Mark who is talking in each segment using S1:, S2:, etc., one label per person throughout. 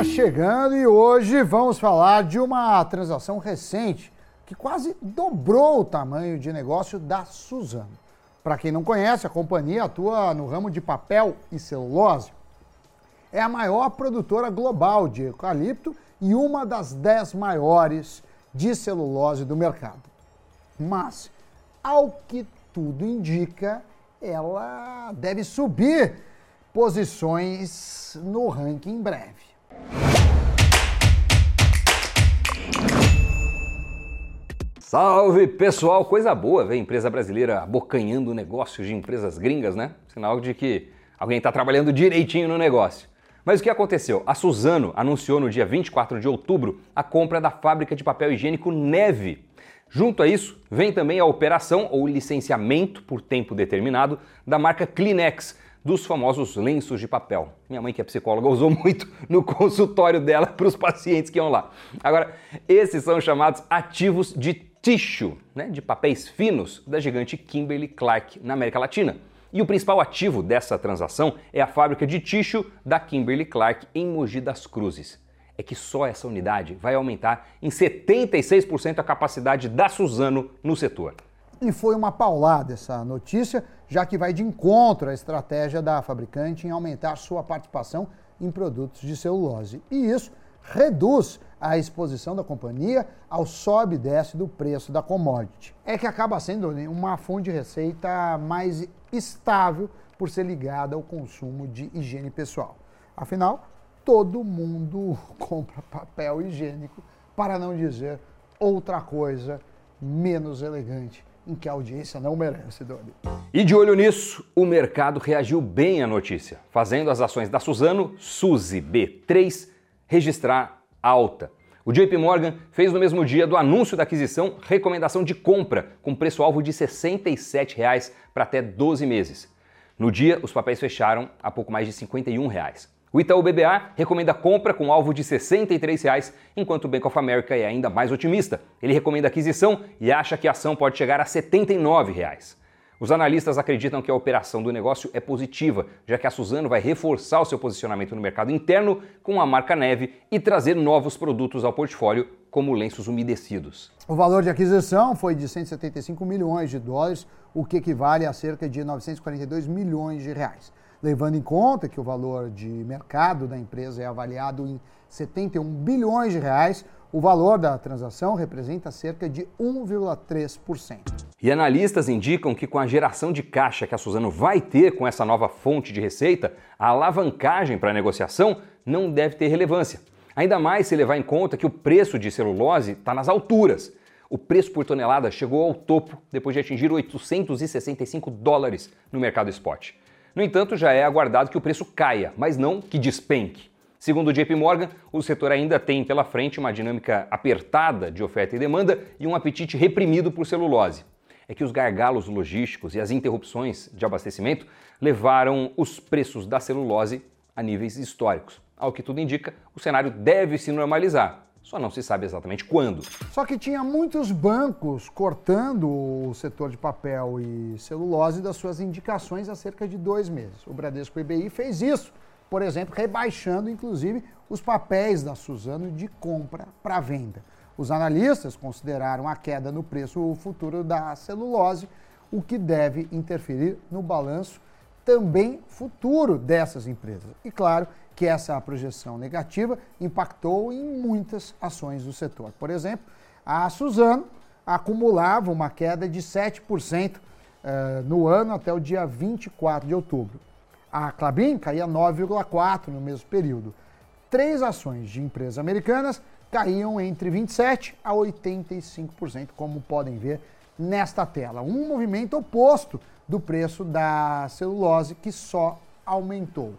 S1: semana chegando e hoje vamos falar de uma transação recente que quase dobrou o tamanho de negócio da Suzano. Para quem não conhece, a companhia atua no ramo de papel e celulose. É a maior produtora global de eucalipto e uma das dez maiores de celulose do mercado. Mas, ao que tudo indica, ela deve subir posições no ranking em breve.
S2: Salve pessoal, coisa boa ver empresa brasileira abocanhando negócios de empresas gringas, né? Sinal de que alguém está trabalhando direitinho no negócio. Mas o que aconteceu? A Suzano anunciou no dia 24 de outubro a compra da fábrica de papel higiênico Neve. Junto a isso, vem também a operação ou licenciamento por tempo determinado da marca Kleenex, dos famosos lenços de papel. Minha mãe, que é psicóloga, usou muito no consultório dela para os pacientes que iam lá. Agora, esses são chamados ativos de tissue, né, de papéis finos da gigante Kimberly Clark na América Latina. E o principal ativo dessa transação é a fábrica de tissue da Kimberly Clark em Mogi das Cruzes. É que só essa unidade vai aumentar em 76% a capacidade da Suzano no setor.
S1: E foi uma paulada essa notícia, já que vai de encontro à estratégia da fabricante em aumentar sua participação em produtos de celulose. E isso reduz a exposição da companhia ao sobe e desce do preço da commodity. É que acaba sendo né, uma fonte de receita mais estável por ser ligada ao consumo de higiene pessoal. Afinal, todo mundo compra papel higiênico, para não dizer outra coisa menos elegante em que a audiência não merece, Doni.
S2: E de olho nisso, o mercado reagiu bem à notícia, fazendo as ações da Suzano, Suzy B3, registrar alta. O JP Morgan fez no mesmo dia do anúncio da aquisição recomendação de compra com preço-alvo de 67 reais para até 12 meses. No dia, os papéis fecharam a pouco mais de R$ 51. O Itaú BBA recomenda compra com alvo de 63 reais, enquanto o Bank of America é ainda mais otimista. Ele recomenda aquisição e acha que a ação pode chegar a 79 reais. Os analistas acreditam que a operação do negócio é positiva, já que a Suzano vai reforçar o seu posicionamento no mercado interno com a marca Neve e trazer novos produtos ao portfólio, como lenços umedecidos.
S1: O valor de aquisição foi de 175 milhões de dólares, o que equivale a cerca de 942 milhões de reais. Levando em conta que o valor de mercado da empresa é avaliado em 71 bilhões de reais, o valor da transação representa cerca de 1,3%.
S2: E analistas indicam que com a geração de caixa que a Suzano vai ter com essa nova fonte de receita, a alavancagem para a negociação não deve ter relevância. Ainda mais se levar em conta que o preço de celulose está nas alturas. O preço por tonelada chegou ao topo depois de atingir 865 dólares no mercado spot. No entanto, já é aguardado que o preço caia, mas não que despenque. Segundo o JP Morgan, o setor ainda tem pela frente uma dinâmica apertada de oferta e demanda e um apetite reprimido por celulose. É que os gargalos logísticos e as interrupções de abastecimento levaram os preços da celulose a níveis históricos. Ao que tudo indica, o cenário deve se normalizar, só não se sabe exatamente quando.
S1: Só que tinha muitos bancos cortando o setor de papel e celulose das suas indicações há cerca de dois meses. O Bradesco IBI fez isso por exemplo, rebaixando inclusive os papéis da Suzano de compra para venda. Os analistas consideraram a queda no preço futuro da celulose, o que deve interferir no balanço também futuro dessas empresas. E claro que essa projeção negativa impactou em muitas ações do setor. Por exemplo, a Suzano acumulava uma queda de 7% eh, no ano até o dia 24 de outubro. A Clabin caía 9,4% no mesmo período. Três ações de empresas americanas caíam entre 27% a 85%, como podem ver nesta tela. Um movimento oposto do preço da celulose, que só aumentou.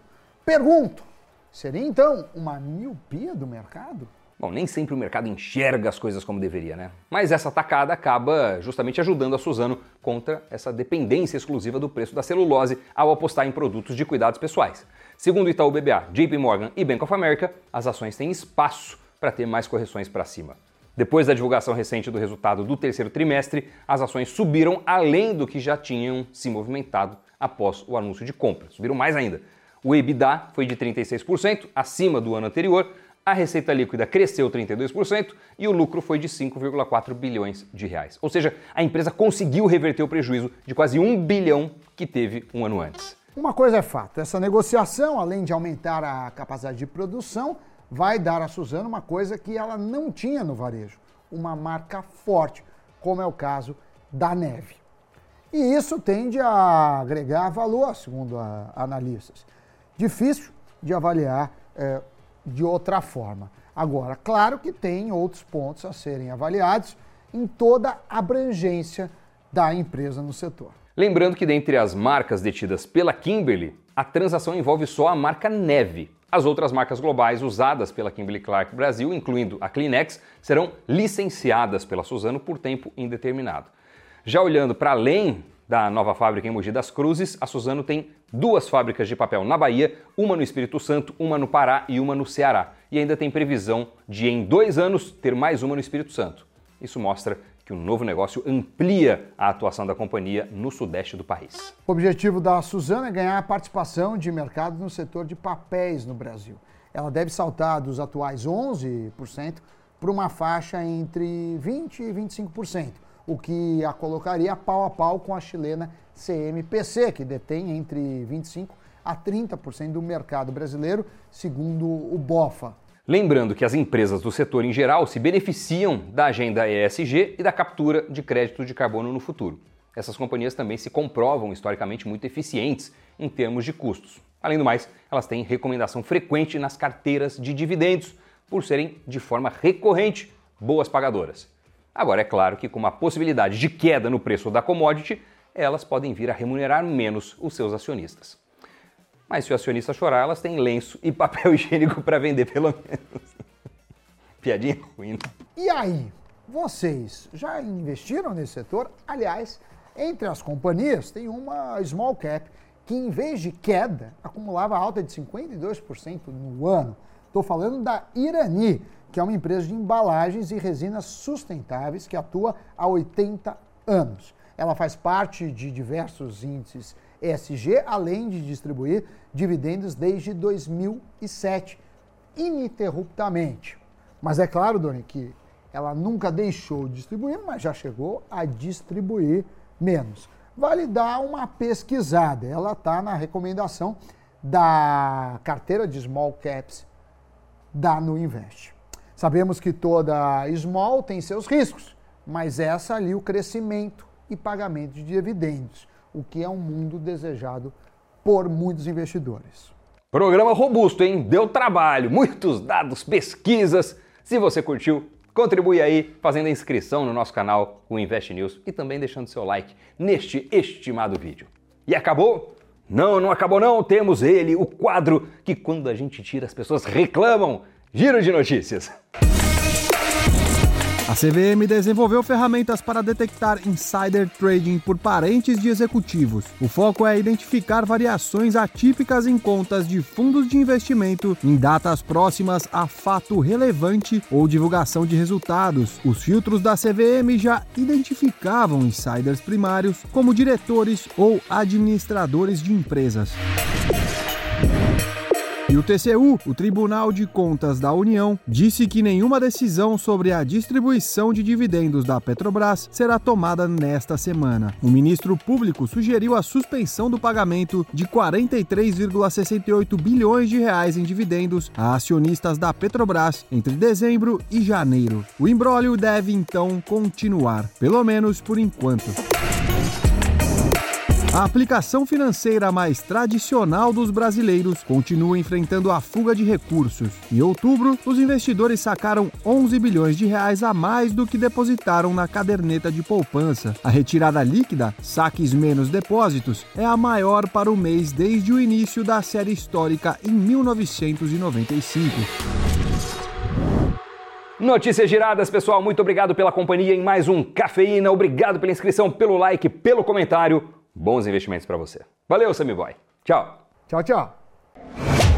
S1: Pergunto: seria então uma miopia do mercado?
S2: Bom, nem sempre o mercado enxerga as coisas como deveria, né? Mas essa tacada acaba justamente ajudando a Suzano contra essa dependência exclusiva do preço da celulose ao apostar em produtos de cuidados pessoais. Segundo Itaú BBA, JP Morgan e Bank of America, as ações têm espaço para ter mais correções para cima. Depois da divulgação recente do resultado do terceiro trimestre, as ações subiram além do que já tinham se movimentado após o anúncio de compra. Subiram mais ainda. O EBITDA foi de 36%, acima do ano anterior, A receita líquida cresceu 32% e o lucro foi de 5,4 bilhões de reais. Ou seja, a empresa conseguiu reverter o prejuízo de quase um bilhão que teve um ano antes.
S1: Uma coisa é fato, essa negociação, além de aumentar a capacidade de produção, vai dar a Suzano uma coisa que ela não tinha no varejo, uma marca forte, como é o caso da neve. E isso tende a agregar valor, segundo analistas. Difícil de avaliar é, de outra forma. Agora, claro que tem outros pontos a serem avaliados em toda a abrangência da empresa no setor.
S2: Lembrando que dentre as marcas detidas pela Kimberly, a transação envolve só a marca Neve. As outras marcas globais usadas pela Kimberly Clark Brasil, incluindo a Kleenex, serão licenciadas pela Suzano por tempo indeterminado. Já olhando para além da nova fábrica em Mogi das Cruzes, a Suzano tem duas fábricas de papel na Bahia, uma no Espírito Santo, uma no Pará e uma no Ceará. E ainda tem previsão de, em dois anos, ter mais uma no Espírito Santo. Isso mostra que o novo negócio amplia a atuação da companhia no sudeste do país.
S1: O objetivo da Suzano é ganhar a participação de mercado no setor de papéis no Brasil. Ela deve saltar dos atuais 11% para uma faixa entre 20% e 25%, o que a colocaria pau a pau com a chilena CMPC, que detém entre 25% a 30% do mercado brasileiro, segundo o BOFA.
S2: Lembrando que as empresas do setor em geral se beneficiam da agenda ESG e da captura de crédito de carbono no futuro. Essas companhias também se comprovam historicamente muito eficientes em termos de custos. Além do mais, elas têm recomendação frequente nas carteiras de dividendos, por serem de forma recorrente boas pagadoras. Agora, é claro que com uma possibilidade de queda no preço da commodity, elas podem vir a remunerar menos os seus acionistas. Mas se o acionista chorar, elas têm lenço e papel higiênico para vender, pelo menos. Piadinha ruim. Né?
S1: E aí, vocês já investiram nesse setor? Aliás, entre as companhias tem uma small cap que, em vez de queda, acumulava alta de 52% no ano. Estou falando da Irani, que é uma empresa de embalagens e resinas sustentáveis que atua há 80 anos. Ela faz parte de diversos índices ESG, além de distribuir dividendos desde 2007, ininterruptamente. Mas é claro, Doni, que ela nunca deixou de distribuir, mas já chegou a distribuir menos. Vale dar uma pesquisada. Ela está na recomendação da carteira de small caps da No Invest. Sabemos que toda small tem seus riscos, mas essa ali o crescimento e pagamento de dividendos o que é um mundo desejado por muitos investidores.
S2: Programa robusto, hein? Deu trabalho, muitos dados, pesquisas. Se você curtiu, contribui aí fazendo a inscrição no nosso canal, o Invest News, e também deixando seu like neste estimado vídeo. E acabou? Não, não acabou não. Temos ele, o quadro que quando a gente tira as pessoas reclamam. Giro de notícias.
S3: A CVM desenvolveu ferramentas para detectar insider trading por parentes de executivos. O foco é identificar variações atípicas em contas de fundos de investimento em datas próximas a fato relevante ou divulgação de resultados. Os filtros da CVM já identificavam insiders primários como diretores ou administradores de empresas. E o TCU, o Tribunal de Contas da União, disse que nenhuma decisão sobre a distribuição de dividendos da Petrobras será tomada nesta semana. O ministro público sugeriu a suspensão do pagamento de 43,68 bilhões de reais em dividendos a acionistas da Petrobras entre dezembro e janeiro. O imbróglio deve então continuar, pelo menos por enquanto. A aplicação financeira mais tradicional dos brasileiros continua enfrentando a fuga de recursos. Em outubro, os investidores sacaram 11 bilhões de reais a mais do que depositaram na caderneta de poupança. A retirada líquida, saques menos depósitos, é a maior para o mês desde o início da série histórica em 1995.
S2: Notícias giradas, pessoal. Muito obrigado pela companhia em mais um Cafeína. Obrigado pela inscrição, pelo like, pelo comentário bons investimentos para você. Valeu, Sammy Boy. Tchau.
S1: Tchau, tchau.